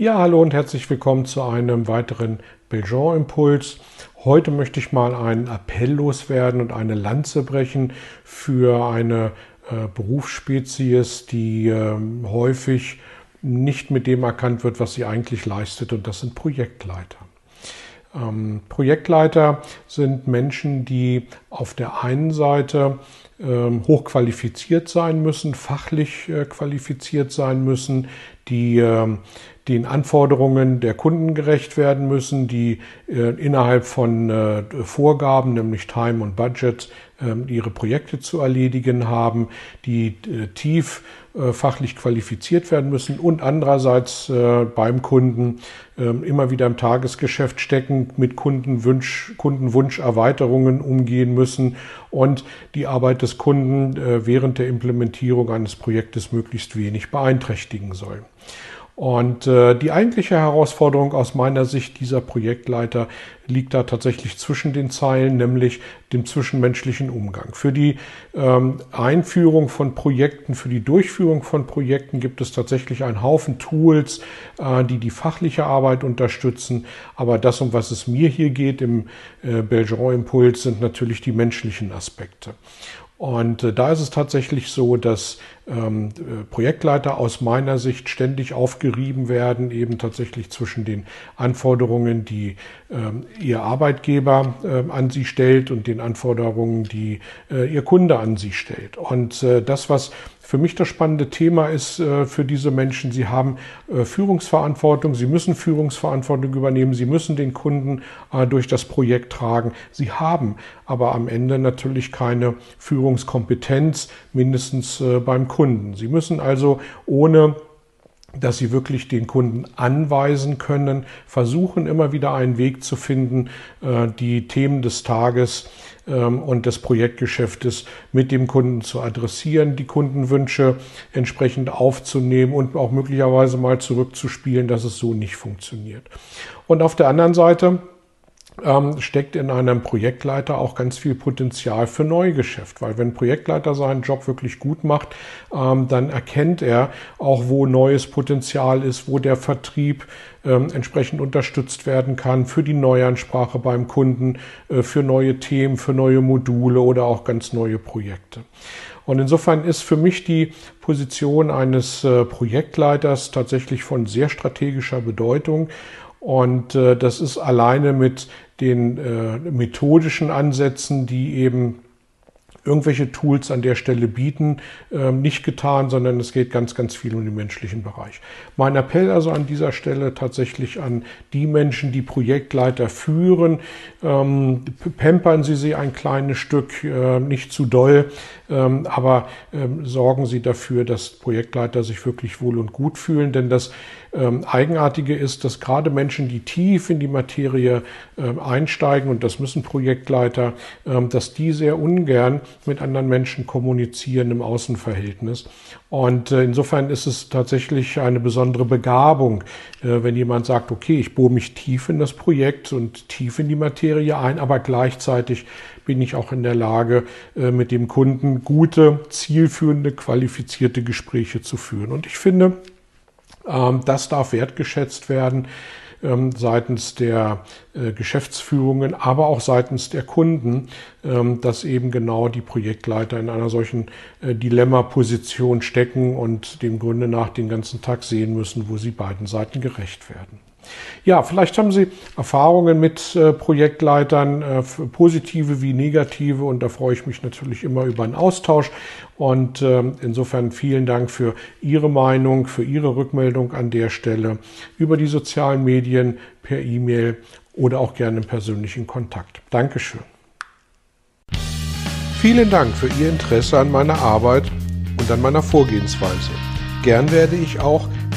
Ja, hallo und herzlich willkommen zu einem weiteren Belgian-Impuls. Heute möchte ich mal einen Appell loswerden und eine Lanze brechen für eine äh, Berufsspezies, die äh, häufig nicht mit dem erkannt wird, was sie eigentlich leistet, und das sind Projektleiter. Ähm, Projektleiter sind Menschen, die auf der einen Seite hochqualifiziert sein müssen, fachlich äh, qualifiziert sein müssen, die ähm, den Anforderungen der Kunden gerecht werden müssen, die äh, innerhalb von äh, Vorgaben, nämlich Time und Budget, äh, ihre Projekte zu erledigen haben, die tief fachlich qualifiziert werden müssen und andererseits beim Kunden ähm, immer wieder im Tagesgeschäft stecken, mit Kundenwunsch, Kundenwunscherweiterungen umgehen müssen und die Arbeit des Kunden während der Implementierung eines Projektes möglichst wenig beeinträchtigen soll. Und äh, die eigentliche Herausforderung aus meiner Sicht dieser Projektleiter liegt da tatsächlich zwischen den Zeilen, nämlich dem zwischenmenschlichen Umgang. Für die ähm, Einführung von Projekten, für die Durchführung von Projekten gibt es tatsächlich einen Haufen Tools, äh, die die fachliche Arbeit unterstützen. Aber das, um was es mir hier geht im äh, Belgeron Impuls, sind natürlich die menschlichen Aspekte. Und äh, da ist es tatsächlich so, dass ähm, äh, Projektleiter aus meiner Sicht ständig aufgerieben werden, eben tatsächlich zwischen den Anforderungen, die ähm, ihr Arbeitgeber äh, an sie stellt und den Anforderungen, die äh, ihr Kunde an sie stellt. Und äh, das, was für mich das spannende Thema ist äh, für diese Menschen, sie haben äh, Führungsverantwortung, sie müssen Führungsverantwortung übernehmen, sie müssen den Kunden äh, durch das Projekt tragen. Sie haben aber am Ende natürlich keine Führungskompetenz, mindestens beim Kunden. Sie müssen also ohne dass sie wirklich den Kunden anweisen können, versuchen immer wieder einen Weg zu finden, die Themen des Tages ähm, und des Projektgeschäftes mit dem Kunden zu adressieren, die Kundenwünsche entsprechend aufzunehmen und auch möglicherweise mal zurückzuspielen, dass es so nicht funktioniert. Und auf der anderen Seite ähm, steckt in einem Projektleiter auch ganz viel Potenzial für Neugeschäft, weil wenn ein Projektleiter seinen Job wirklich gut macht, ähm, dann erkennt er auch, wo neues Potenzial ist, wo der Vertrieb ähm, entsprechend unterstützt werden kann für die Neuansprache beim Kunden, äh, für neue Themen, für neue Module oder auch ganz neue Projekte. Und insofern ist für mich die Position eines äh, Projektleiters tatsächlich von sehr strategischer Bedeutung. Und äh, das ist alleine mit den äh, methodischen Ansätzen, die eben irgendwelche Tools an der Stelle bieten, ähm, nicht getan, sondern es geht ganz, ganz viel um den menschlichen Bereich. Mein Appell also an dieser Stelle tatsächlich an die Menschen, die Projektleiter führen, ähm, pampern Sie sie ein kleines Stück, äh, nicht zu doll, ähm, aber ähm, sorgen Sie dafür, dass Projektleiter sich wirklich wohl und gut fühlen, denn das Eigenartige ist, dass gerade Menschen, die tief in die Materie einsteigen, und das müssen Projektleiter, dass die sehr ungern mit anderen Menschen kommunizieren im Außenverhältnis. Und äh, insofern ist es tatsächlich eine besondere Begabung, äh, wenn jemand sagt, okay, ich bohre mich tief in das Projekt und tief in die Materie ein, aber gleichzeitig bin ich auch in der Lage, äh, mit dem Kunden gute, zielführende, qualifizierte Gespräche zu führen. Und ich finde, ähm, das darf wertgeschätzt werden ähm, seitens der äh, Geschäftsführungen, aber auch seitens der Kunden, ähm, dass eben genau die Projektleiter in einer solchen äh, Dilemma-Position stecken und dem Grunde nach den ganzen Tag sehen müssen, wo sie beiden Seiten gerecht werden. Ja, vielleicht haben Sie Erfahrungen mit äh, Projektleitern, äh, positive wie negative, und da freue ich mich natürlich immer über einen Austausch. Und äh, insofern vielen Dank für Ihre Meinung, für Ihre Rückmeldung an der Stelle über die sozialen Medien, per E-Mail oder auch gerne im persönlichen Kontakt. Dankeschön. Vielen Dank für Ihr Interesse an meiner Arbeit und an meiner Vorgehensweise. Gern werde ich auch